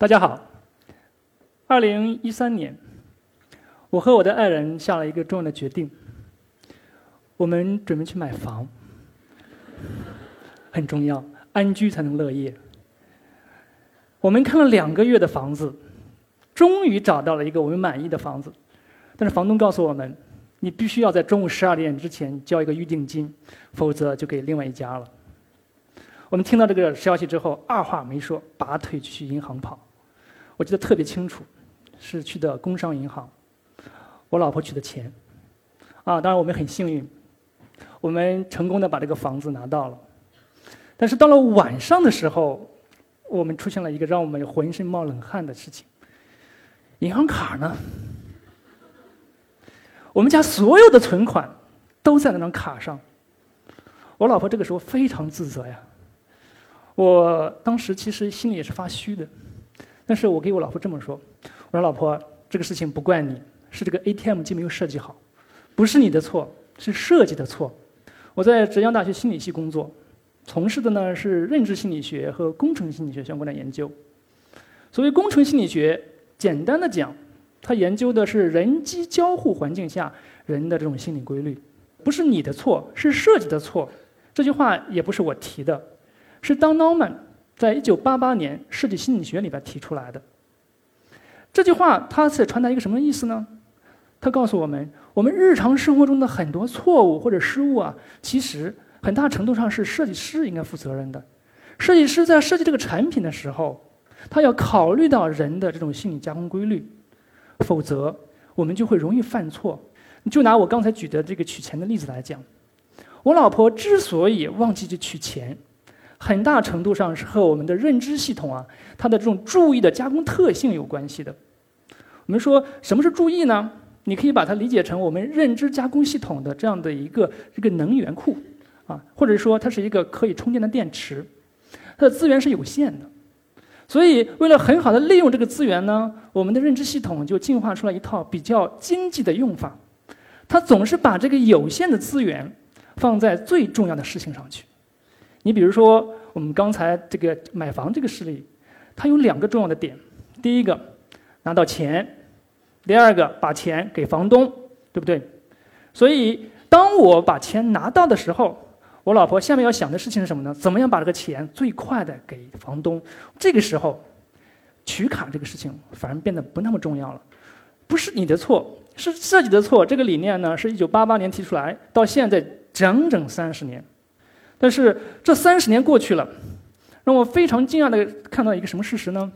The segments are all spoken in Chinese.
大家好，二零一三年，我和我的爱人下了一个重要的决定，我们准备去买房，很重要，安居才能乐业。我们看了两个月的房子，终于找到了一个我们满意的房子，但是房东告诉我们，你必须要在中午十二点之前交一个预定金，否则就给另外一家了。我们听到这个消息之后，二话没说，拔腿去银行跑。我记得特别清楚，是去的工商银行，我老婆取的钱，啊，当然我们很幸运，我们成功的把这个房子拿到了。但是到了晚上的时候，我们出现了一个让我们浑身冒冷汗的事情，银行卡呢？我们家所有的存款都在那张卡上。我老婆这个时候非常自责呀，我当时其实心里也是发虚的。但是我给我老婆这么说：“我说老婆，这个事情不怪你，是这个 ATM 机没有设计好，不是你的错，是设计的错。我在浙江大学心理系工作，从事的呢是认知心理学和工程心理学相关的研究。所谓工程心理学，简单的讲，它研究的是人机交互环境下人的这种心理规律，不是你的错，是设计的错。这句话也不是我提的，是 Don Norman。”在一九八八年，设计心理学里边提出来的这句话，它是传达一个什么意思呢？它告诉我们，我们日常生活中的很多错误或者失误啊，其实很大程度上是设计师应该负责任的。设计师在设计这个产品的时候，他要考虑到人的这种心理加工规律，否则我们就会容易犯错。就拿我刚才举的这个取钱的例子来讲，我老婆之所以忘记去取钱。很大程度上是和我们的认知系统啊，它的这种注意的加工特性有关系的。我们说什么是注意呢？你可以把它理解成我们认知加工系统的这样的一个这个能源库啊，或者说它是一个可以充电的电池，它的资源是有限的。所以为了很好的利用这个资源呢，我们的认知系统就进化出了一套比较经济的用法，它总是把这个有限的资源放在最重要的事情上去。你比如说，我们刚才这个买房这个事例，它有两个重要的点：第一个，拿到钱；第二个，把钱给房东，对不对？所以，当我把钱拿到的时候，我老婆下面要想的事情是什么呢？怎么样把这个钱最快的给房东？这个时候，取卡这个事情反而变得不那么重要了。不是你的错，是设计的错。这个理念呢，是一九八八年提出来，到现在整整三十年。但是这三十年过去了，让我非常惊讶的看到一个什么事实呢？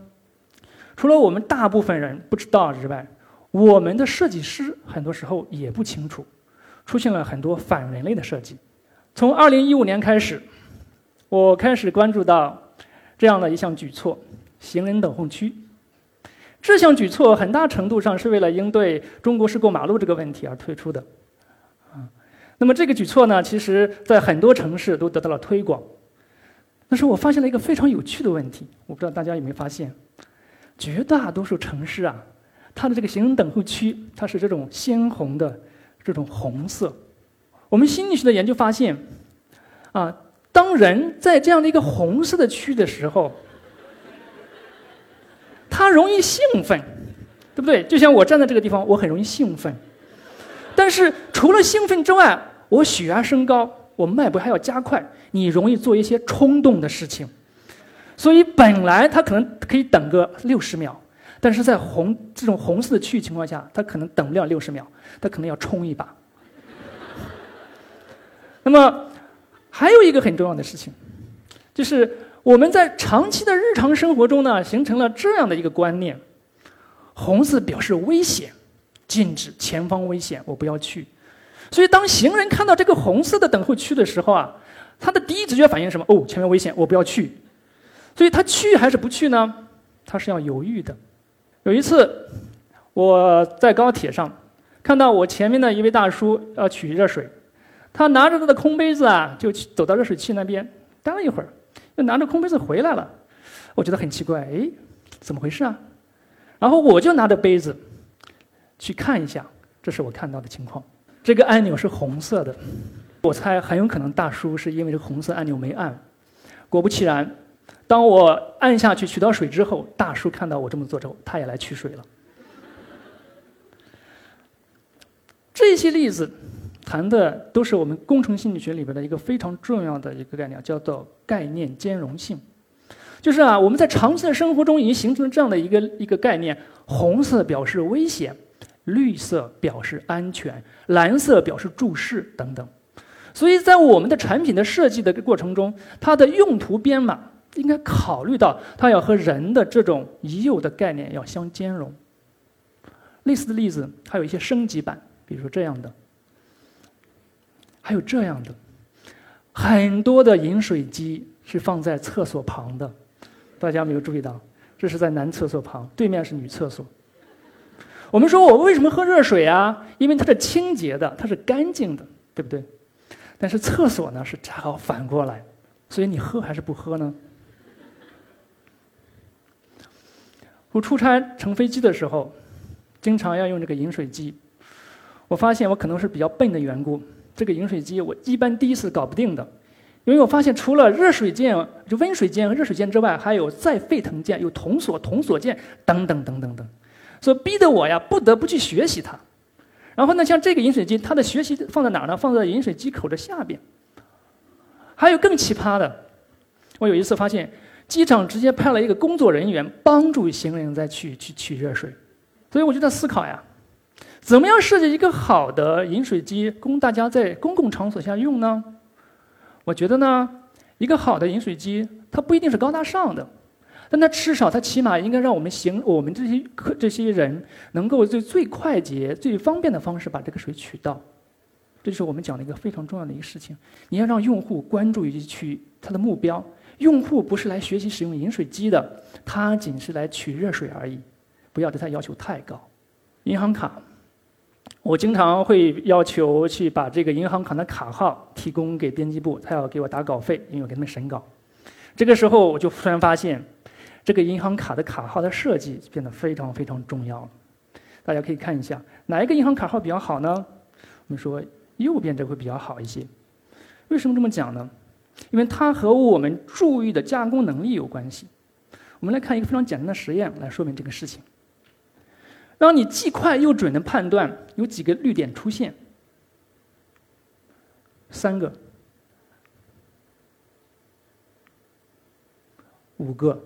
除了我们大部分人不知道之外，我们的设计师很多时候也不清楚，出现了很多反人类的设计。从二零一五年开始，我开始关注到这样的一项举措——行人等候区。这项举措很大程度上是为了应对中国式过马路这个问题而推出的。那么这个举措呢，其实在很多城市都得到了推广。但是我发现了一个非常有趣的问题，我不知道大家有没有发现，绝大多数城市啊，它的这个行人等候区，它是这种鲜红的这种红色。我们心理学的研究发现，啊，当人在这样的一个红色的区的时候，他容易兴奋，对不对？就像我站在这个地方，我很容易兴奋。但是除了兴奋之外，我血压升高，我脉搏还要加快，你容易做一些冲动的事情。所以本来他可能可以等个六十秒，但是在红这种红色的区域情况下，他可能等不了六十秒，他可能要冲一把。那么还有一个很重要的事情，就是我们在长期的日常生活中呢，形成了这样的一个观念：红色表示危险。禁止前方危险，我不要去。所以，当行人看到这个红色的等候区的时候啊，他的第一直觉反应是什么？哦，前面危险，我不要去。所以他去还是不去呢？他是要犹豫的。有一次，我在高铁上看到我前面的一位大叔要取热水，他拿着他的空杯子啊，就去走到热水器那边，待了一会儿，又拿着空杯子回来了。我觉得很奇怪，哎，怎么回事啊？然后我就拿着杯子。去看一下，这是我看到的情况。这个按钮是红色的，我猜很有可能大叔是因为这红色按钮没按。果不其然，当我按下去取到水之后，大叔看到我这么做之后，他也来取水了。这些例子谈的都是我们工程心理学里边的一个非常重要的一个概念，叫做概念兼容性。就是啊，我们在长期的生活中已经形成了这样的一个一个概念：红色表示危险，绿色表示安全，蓝色表示注视等等。所以在我们的产品的设计的过程中，它的用途编码应该考虑到它要和人的这种已有的概念要相兼容。类似的例子还有一些升级版。比如说这样的，还有这样的，很多的饮水机是放在厕所旁的，大家没有注意到？这是在男厕所旁，对面是女厕所。我们说我为什么喝热水啊？因为它是清洁的，它是干净的，对不对？但是厕所呢是恰好反过来，所以你喝还是不喝呢？我出差乘飞机的时候，经常要用这个饮水机。我发现我可能是比较笨的缘故，这个饮水机我一般第一次搞不定的，因为我发现除了热水键、就温水键和热水键之外，还有再沸腾键、有铜锁、铜锁键等等等等等，所以逼得我呀不得不去学习它。然后呢，像这个饮水机，它的学习放在哪儿呢？放在饮水机口的下边。还有更奇葩的，我有一次发现机场直接派了一个工作人员帮助行人在去去取热水，所以我就在思考呀。怎么样设计一个好的饮水机，供大家在公共场所下用呢？我觉得呢，一个好的饮水机，它不一定是高大上的，但它至少它起码应该让我们行我们这些客这些人能够最最快捷、最方便的方式把这个水取到。这就是我们讲的一个非常重要的一个事情。你要让用户关注于取他的目标，用户不是来学习使用饮水机的，他仅是来取热水而已。不要对他要求太高。银行卡。我经常会要求去把这个银行卡的卡号提供给编辑部，他要给我打稿费，因为我给他们审稿。这个时候，我就突然发现，这个银行卡的卡号的设计变得非常非常重要了。大家可以看一下，哪一个银行卡号比较好呢？我们说右边这会比较好一些。为什么这么讲呢？因为它和我们注意的加工能力有关系。我们来看一个非常简单的实验来说明这个事情。让你既快又准的判断有几个绿点出现，三个、五个。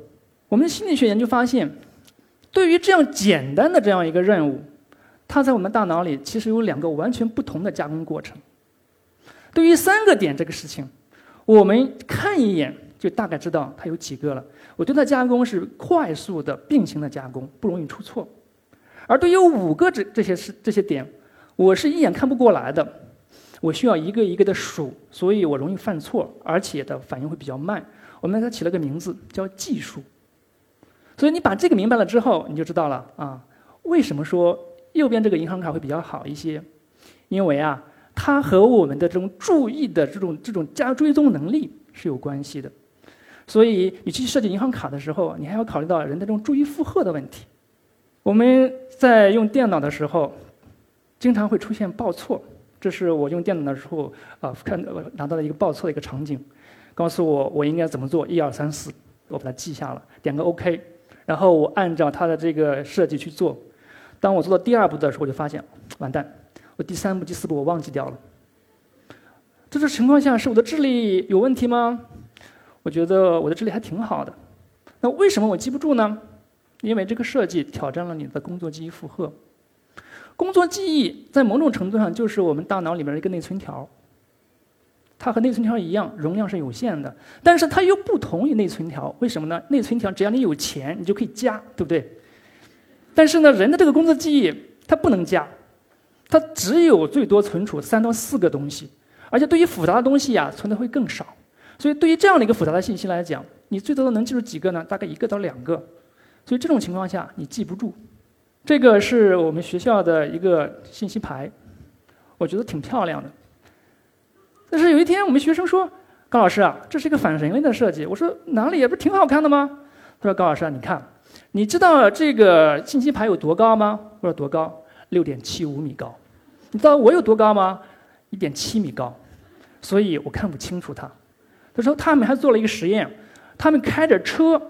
我们的心理学研究发现，对于这样简单的这样一个任务，它在我们大脑里其实有两个完全不同的加工过程。对于三个点这个事情，我们看一眼就大概知道它有几个了。我对它加工是快速的并行的加工，不容易出错。而对于五个这这些是这些点，我是一眼看不过来的，我需要一个一个的数，所以我容易犯错，而且的反应会比较慢。我们给它起了个名字叫计数。所以你把这个明白了之后，你就知道了啊，为什么说右边这个银行卡会比较好一些？因为啊，它和我们的这种注意的这种这种加追踪能力是有关系的。所以你去设计银行卡的时候，你还要考虑到人的这种注意负荷的问题。我们在用电脑的时候，经常会出现报错。这是我用电脑的时候啊，看拿到了一个报错的一个场景，告诉我我应该怎么做，一二三四，我把它记下了，点个 OK，然后我按照它的这个设计去做。当我做到第二步的时候，我就发现 完蛋，我第三步、第四步我忘记掉了。这种情况下是我的智力有问题吗？我觉得我的智力还挺好的。那为什么我记不住呢？因为这个设计挑战了你的工作记忆负荷。工作记忆在某种程度上就是我们大脑里面的一个内存条。它和内存条一样，容量是有限的，但是它又不同于内存条。为什么呢？内存条只要你有钱，你就可以加，对不对？但是呢，人的这个工作记忆它不能加，它只有最多存储三到四个东西，而且对于复杂的东西呀，存的会更少。所以对于这样的一个复杂的信息来讲，你最多能记住几个呢？大概一个到两个。所以这种情况下，你记不住。这个是我们学校的一个信息牌，我觉得挺漂亮的。但是有一天，我们学生说：“高老师啊，这是一个反人类的设计。”我说：“哪里也？不是挺好看的吗？”他说：“高老师啊，你看，你知道这个信息牌有多高吗？”我说：“多高？六点七五米高。”你知道我有多高吗？一点七米高。所以我看不清楚它。他说他们还做了一个实验。他们开着车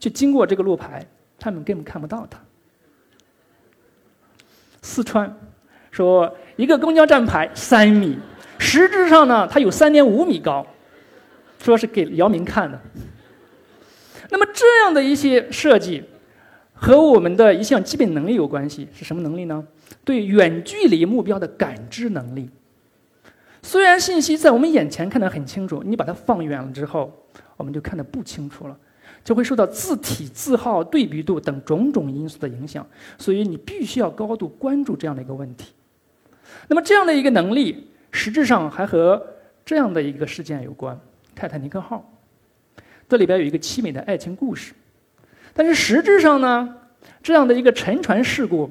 去经过这个路牌，他们根本看不到它。四川说一个公交站牌三米，实质上呢它有三点五米高，说是给姚明看的。那么这样的一些设计，和我们的一项基本能力有关系，是什么能力呢？对远距离目标的感知能力。虽然信息在我们眼前看得很清楚，你把它放远了之后，我们就看得不清楚了，就会受到字体、字号、对比度等种种因素的影响。所以你必须要高度关注这样的一个问题。那么这样的一个能力，实质上还和这样的一个事件有关——泰坦尼克号。这里边有一个凄美的爱情故事，但是实质上呢，这样的一个沉船事故，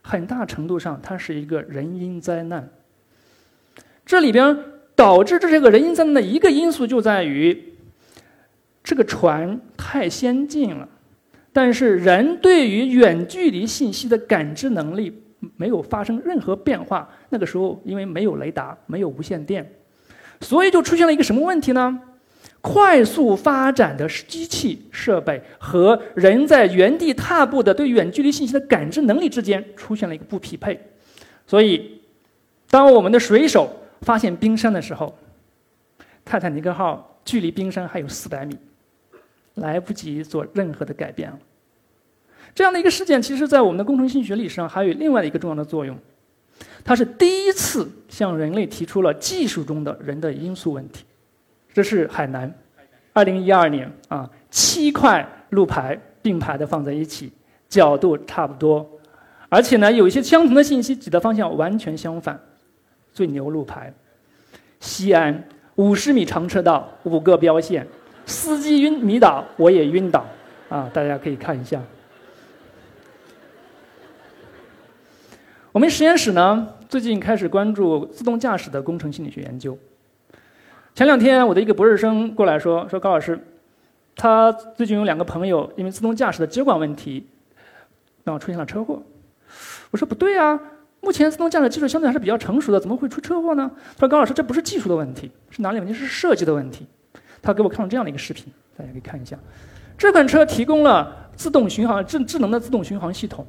很大程度上它是一个人因灾难。这里边导致这是个人因灾难的一个因素就在于，这个船太先进了，但是人对于远距离信息的感知能力没有发生任何变化。那个时候因为没有雷达，没有无线电，所以就出现了一个什么问题呢？快速发展的机器设备和人在原地踏步的对远距离信息的感知能力之间出现了一个不匹配，所以当我们的水手。发现冰山的时候，泰坦尼克号距离冰山还有四百米，来不及做任何的改变了。这样的一个事件，其实在我们的工程心理学历史上还有另外的一个重要的作用，它是第一次向人类提出了技术中的人的因素问题。这是海南，二零一二年啊，七块路牌并排的放在一起，角度差不多，而且呢，有一些相同的信息指的方向完全相反。最牛路牌，西安五十米长车道五个标线，司机晕迷倒，我也晕倒，啊，大家可以看一下。我们实验室呢，最近开始关注自动驾驶的工程心理学研究。前两天，我的一个博士生过来说，说高老师，他最近有两个朋友因为自动驾驶的接管问题，然后出现了车祸。我说不对啊。目前自动驾驶技术相对还是比较成熟的，怎么会出车祸呢？他说：“高老师，这不是技术的问题，是哪里问题？是设计的问题。”他给我看了这样的一个视频，大家可以看一下。这款车提供了自动巡航智智能的自动巡航系统，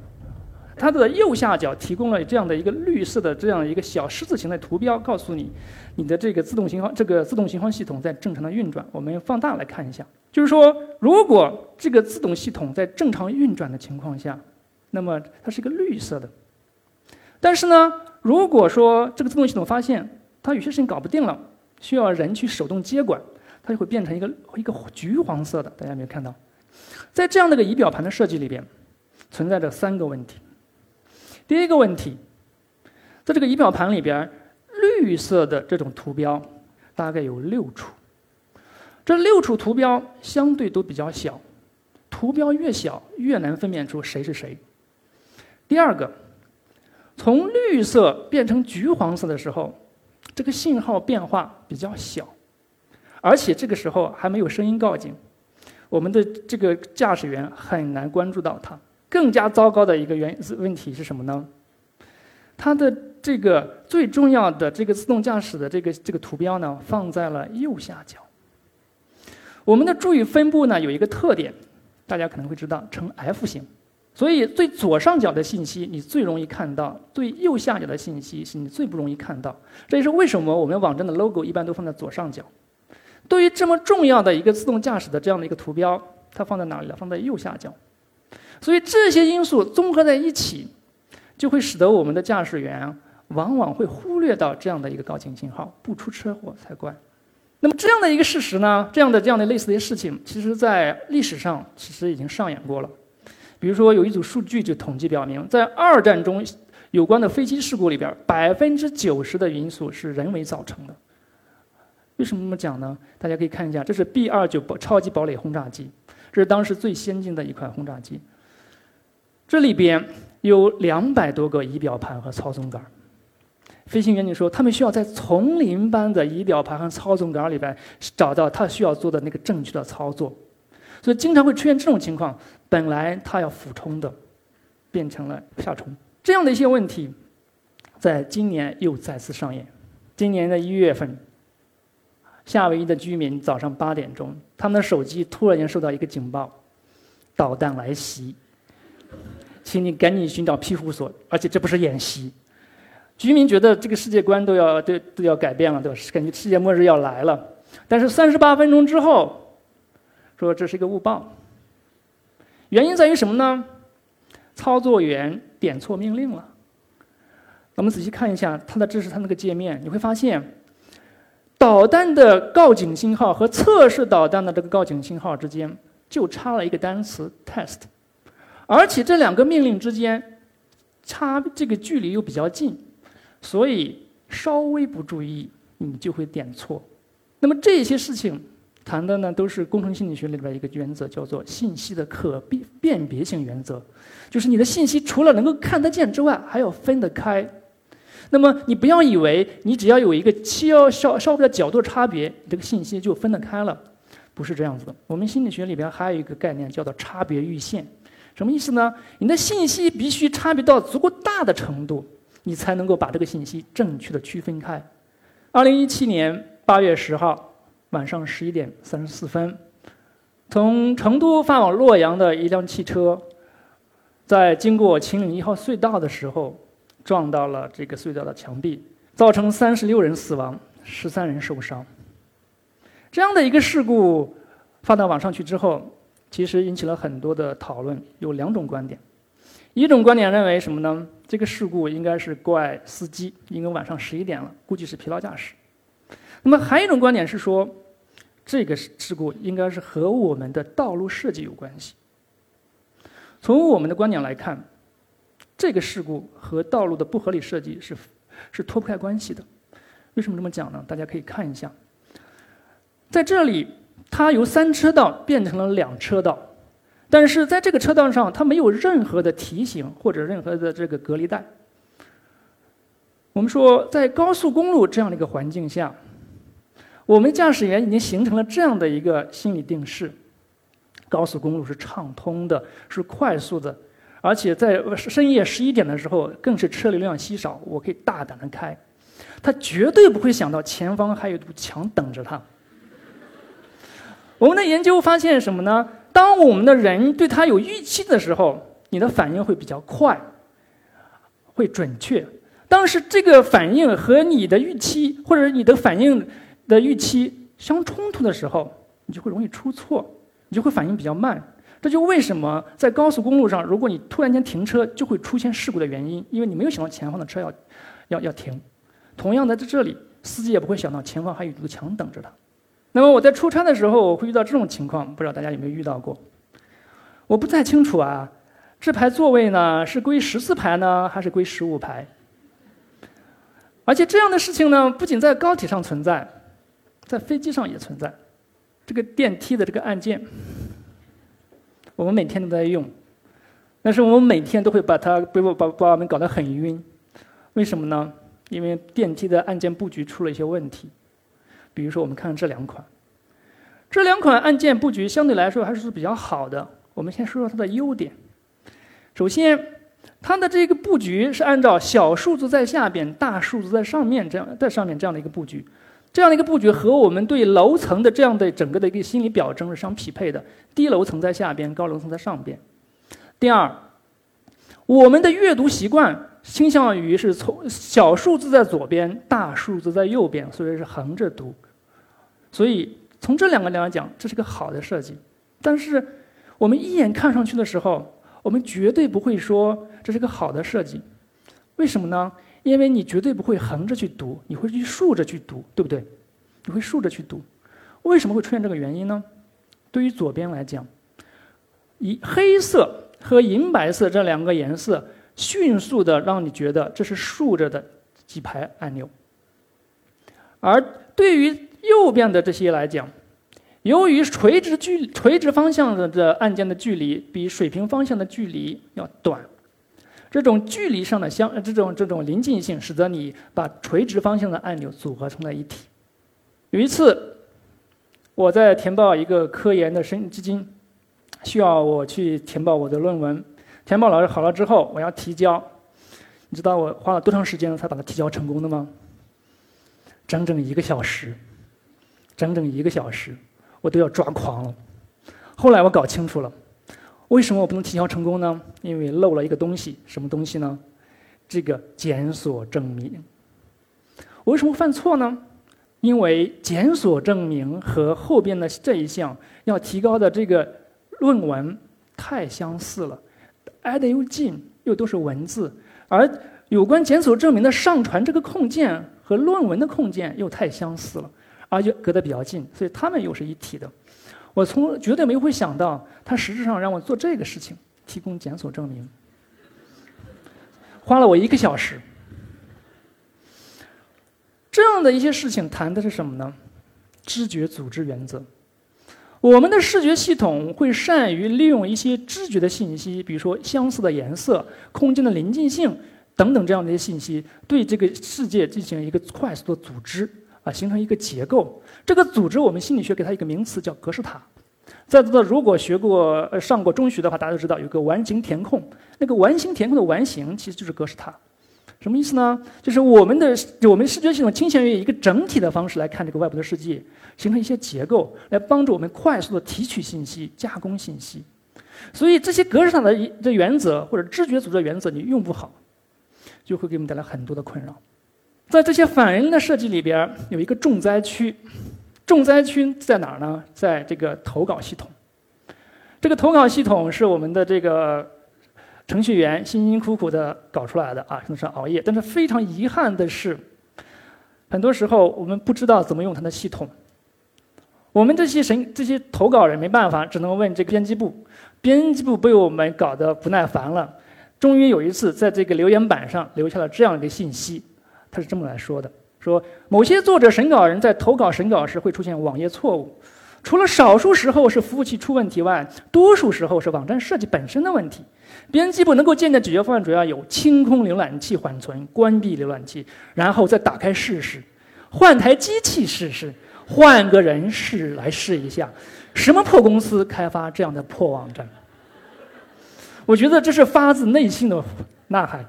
它的右下角提供了这样的一个绿色的这样一个小十字形的图标，告诉你你的这个自动巡航这个自动巡航系统在正常的运转。我们放大来看一下，就是说，如果这个自动系统在正常运转的情况下，那么它是一个绿色的。但是呢，如果说这个自动系统发现它有些事情搞不定了，需要人去手动接管，它就会变成一个一个橘黄色的。大家有没有看到？在这样的一个仪表盘的设计里边，存在着三个问题。第一个问题，在这个仪表盘里边，绿色的这种图标大概有六处，这六处图标相对都比较小，图标越小越难分辨出谁是谁。第二个。从绿色变成橘黄色的时候，这个信号变化比较小，而且这个时候还没有声音告警，我们的这个驾驶员很难关注到它。更加糟糕的一个原问题是什么呢？它的这个最重要的这个自动驾驶的这个这个图标呢，放在了右下角。我们的注意分布呢有一个特点，大家可能会知道，呈 F 型。所以，最左上角的信息你最容易看到，最右下角的信息是你最不容易看到。这也是为什么我们网站的 logo 一般都放在左上角。对于这么重要的一个自动驾驶的这样的一个图标，它放在哪里了？放在右下角。所以这些因素综合在一起，就会使得我们的驾驶员往往会忽略到这样的一个告警信号，不出车祸才怪。那么这样的一个事实呢？这样的这样的类似的事情，其实在历史上其实已经上演过了。比如说，有一组数据就统计表明，在二战中有关的飞机事故里边，百分之九十的因素是人为造成的。为什么这么讲呢？大家可以看一下，这是 B 二九超级堡垒轰炸机，这是当时最先进的一款轰炸机。这里边有两百多个仪表盘和操纵杆。飞行员就说，他们需要在丛林般的仪表盘和操纵杆里边找到他需要做的那个正确的操作。所以经常会出现这种情况：本来他要俯冲的，变成了下冲。这样的一些问题，在今年又再次上演。今年的一月份，夏威夷的居民早上八点钟，他们的手机突然间收到一个警报，导弹来袭，请你赶紧寻找庇护所，而且这不是演习。居民觉得这个世界观都要都都要改变了，对吧？感觉世界末日要来了。但是三十八分钟之后，说这是一个误报。原因在于什么呢？操作员点错命令了。我们仔细看一下它的这是它那个界面，你会发现，导弹的告警信号和测试导弹的这个告警信号之间就差了一个单词 “test”，而且这两个命令之间差这个距离又比较近，所以稍微不注意你就会点错。那么这些事情。谈的呢都是工程心理学里边一个原则，叫做信息的可辨辨别性原则，就是你的信息除了能够看得见之外，还要分得开。那么你不要以为你只要有一个切稍稍微的角度差别，你这个信息就分得开了，不是这样子的。我们心理学里边还有一个概念叫做差别阈限，什么意思呢？你的信息必须差别到足够大的程度，你才能够把这个信息正确的区分开。二零一七年八月十号。晚上十一点三十四分，从成都发往洛阳的一辆汽车，在经过秦岭一号隧道的时候，撞到了这个隧道的墙壁，造成三十六人死亡，十三人受伤。这样的一个事故发到网上去之后，其实引起了很多的讨论。有两种观点，一种观点认为什么呢？这个事故应该是怪司机，因为晚上十一点了，估计是疲劳驾驶。那么还有一种观点是说，这个事故应该是和我们的道路设计有关系。从我们的观点来看，这个事故和道路的不合理设计是是脱不开关系的。为什么这么讲呢？大家可以看一下，在这里它由三车道变成了两车道，但是在这个车道上它没有任何的提醒或者任何的这个隔离带。我们说，在高速公路这样的一个环境下。我们驾驶员已经形成了这样的一个心理定势：高速公路是畅通的，是快速的，而且在深夜十一点的时候，更是车流量稀少，我可以大胆的开。他绝对不会想到前方还有一堵墙等着他。我们的研究发现什么呢？当我们的人对他有预期的时候，你的反应会比较快，会准确。但是这个反应和你的预期，或者你的反应。的预期相冲突的时候，你就会容易出错，你就会反应比较慢。这就为什么在高速公路上，如果你突然间停车，就会出现事故的原因，因为你没有想到前方的车要要要停。同样的，在这里，司机也不会想到前方还有一堵墙等着他。那么我在出差的时候，我会遇到这种情况，不知道大家有没有遇到过？我不太清楚啊，这排座位呢是归十四排呢，还是归十五排？而且这样的事情呢，不仅在高铁上存在。在飞机上也存在，这个电梯的这个按键，我们每天都在用，但是我们每天都会把它把把把我们搞得很晕，为什么呢？因为电梯的按键布局出了一些问题，比如说我们看这两款，这两款按键布局相对来说还是比较好的。我们先说说它的优点，首先，它的这个布局是按照小数字在下边，大数字在上面这样在上面这样的一个布局。这样的一个布局和我们对楼层的这样的整个的一个心理表征是相匹配的，低楼层在下边，高楼层在上边。第二，我们的阅读习惯倾向于是从小数字在左边，大数字在右边，所以是横着读。所以从这两个来讲，这是个好的设计。但是我们一眼看上去的时候，我们绝对不会说这是个好的设计。为什么呢？因为你绝对不会横着去读，你会去竖着去读，对不对？你会竖着去读，为什么会出现这个原因呢？对于左边来讲，以黑色和银白色这两个颜色迅速的让你觉得这是竖着的几排按钮，而对于右边的这些来讲，由于垂直距垂直方向的的按键的距离比水平方向的距离要短。这种距离上的相，这种这种临近性，使得你把垂直方向的按钮组合成了一体。有一次，我在填报一个科研的申基金，需要我去填报我的论文。填报老师好了之后，我要提交。你知道我花了多长时间才把它提交成功的吗？整整一个小时。整整一个小时，我都要抓狂了。后来我搞清楚了，为什么我不能提交成功呢？因为漏了一个东西，什么东西呢？这个检索证明。我为什么犯错呢？因为检索证明和后边的这一项要提高的这个论文太相似了，挨得又近，又都是文字，而有关检索证明的上传这个控件和论文的控件又太相似了，而且隔得比较近，所以他们又是一体的。我从绝对没会想到，他实质上让我做这个事情，提供检索证明，花了我一个小时。这样的一些事情谈的是什么呢？知觉组织原则。我们的视觉系统会善于利用一些知觉的信息，比如说相似的颜色、空间的临近性等等这样的一些信息，对这个世界进行一个快速的组织啊，形成一个结构。这个组织，我们心理学给它一个名词叫格式塔。在座的如果学过、呃上过中学的话，大家都知道有个完形填空，那个完形填空的完形其实就是格式塔。什么意思呢？就是我们的我们视觉系统倾向于一个整体的方式来看这个外部的世界，形成一些结构，来帮助我们快速的提取信息、加工信息。所以这些格式塔的的原则或者知觉组织的原则，你用不好，就会给我们带来很多的困扰。在这些反人的设计里边，有一个重灾区，重灾区在哪儿呢？在这个投稿系统。这个投稿系统是我们的这个。程序员辛辛苦苦的搞出来的啊，真的是熬夜。但是非常遗憾的是，很多时候我们不知道怎么用它的系统。我们这些神这些投稿人没办法，只能问这个编辑部。编辑部被我们搞得不耐烦了，终于有一次在这个留言板上留下了这样一个信息，他是这么来说的：说某些作者审稿人在投稿审稿时会出现网页错误，除了少数时候是服务器出问题外，多数时候是网站设计本身的问题。编辑部能够建的解决方案主要有：清空浏览器缓存，关闭浏览器，然后再打开试试，换台机器试试，换个人试来试一下。什么破公司开发这样的破网站？我觉得这是发自内心的呐喊。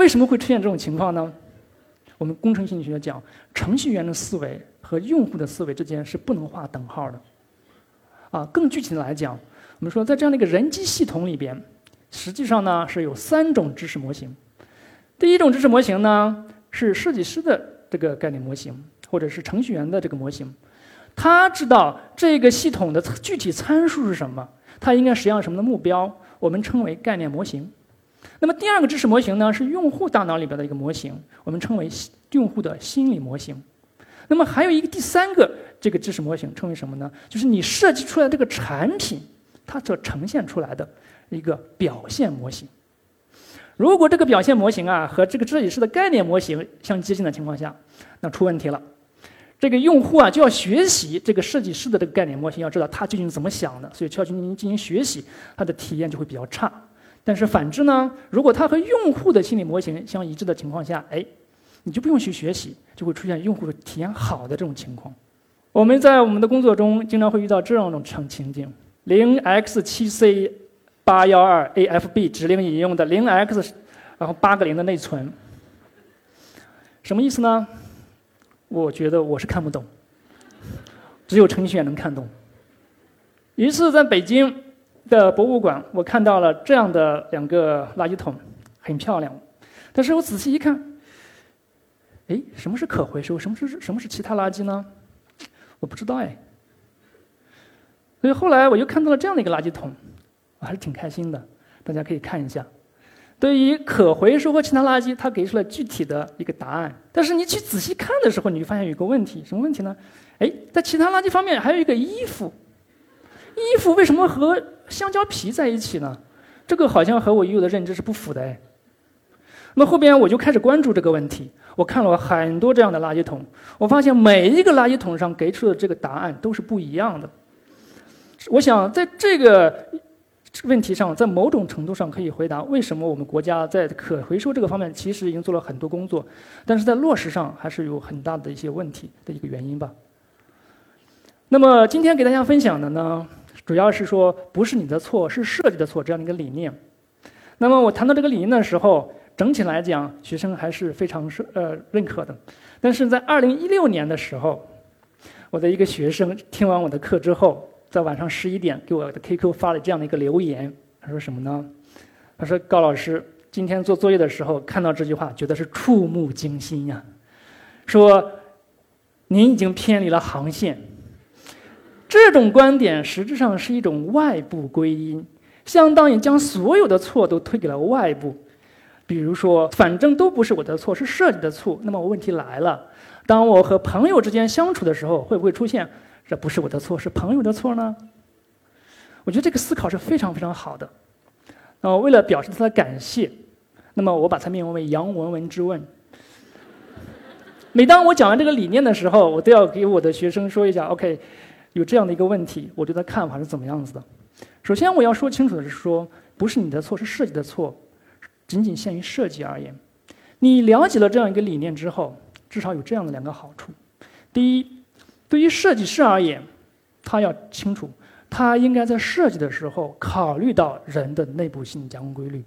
为什么会出现这种情况呢？我们工程心理学讲，程序员的思维和用户的思维之间是不能划等号的。啊，更具体的来讲。我们说，在这样的一个人机系统里边，实际上呢是有三种知识模型。第一种知识模型呢是设计师的这个概念模型，或者是程序员的这个模型。他知道这个系统的具体参数是什么，他应该实现什么的目标，我们称为概念模型。那么第二个知识模型呢是用户大脑里边的一个模型，我们称为用户的心理模型。那么还有一个第三个这个知识模型称为什么呢？就是你设计出来这个产品。它所呈现出来的一个表现模型，如果这个表现模型啊和这个设计师的概念模型相接近的情况下，那出问题了。这个用户啊就要学习这个设计师的这个概念模型，要知道他究竟怎么想的，所以就要进行进行学习，他的体验就会比较差。但是反之呢，如果它和用户的心理模型相一致的情况下，哎，你就不用去学习，就会出现用户的体验好的这种情况。我们在我们的工作中经常会遇到这样一种场情景。零 x 七 c 八幺二 a f b 指令引用的零 x，然后八个零的内存，什么意思呢？我觉得我是看不懂，只有程序员能看懂。一次在北京的博物馆，我看到了这样的两个垃圾桶，很漂亮。但是我仔细一看，哎，什么是可回收？什么是什么是其他垃圾呢？我不知道哎。所以后来我又看到了这样的一个垃圾桶，我还是挺开心的。大家可以看一下，对于可回收和其他垃圾，它给出了具体的一个答案。但是你去仔细看的时候，你就发现有一个问题，什么问题呢？哎，在其他垃圾方面还有一个衣服，衣服为什么和香蕉皮在一起呢？这个好像和我已有的认知是不符的哎。那后边我就开始关注这个问题，我看了很多这样的垃圾桶，我发现每一个垃圾桶上给出的这个答案都是不一样的。我想在这个问题上，在某种程度上可以回答为什么我们国家在可回收这个方面其实已经做了很多工作，但是在落实上还是有很大的一些问题的一个原因吧。那么今天给大家分享的呢，主要是说不是你的错，是设计的错这样的一个理念。那么我谈到这个理念的时候，整体来讲学生还是非常是呃认可的。但是在二零一六年的时候，我的一个学生听完我的课之后，在晚上十一点给我的 QQ 发了这样的一个留言，他说什么呢？他说高老师今天做作业的时候看到这句话，觉得是触目惊心呀。说您已经偏离了航线。这种观点实质上是一种外部归因，相当于将所有的错都推给了外部。比如说，反正都不是我的错，是设计的错。那么问题来了：当我和朋友之间相处的时候，会不会出现这不是我的错，是朋友的错呢？我觉得这个思考是非常非常好的。那为了表示他的感谢，那么我把它命名为“杨文文之问”。每当我讲完这个理念的时候，我都要给我的学生说一下：“OK。”有这样的一个问题，我对他看法是怎么样子的？首先，我要说清楚的是，说不是你的错，是设计的错，仅仅限于设计而言。你了解了这样一个理念之后，至少有这样的两个好处：第一，对于设计师而言，他要清楚，他应该在设计的时候考虑到人的内部心理加工规律；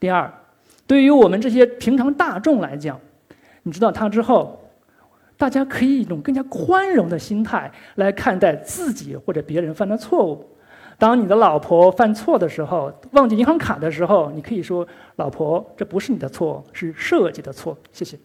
第二，对于我们这些平常大众来讲，你知道他之后。大家可以一种更加宽容的心态来看待自己或者别人犯的错误。当你的老婆犯错的时候，忘记银行卡的时候，你可以说：“老婆，这不是你的错，是设计的错。”谢谢。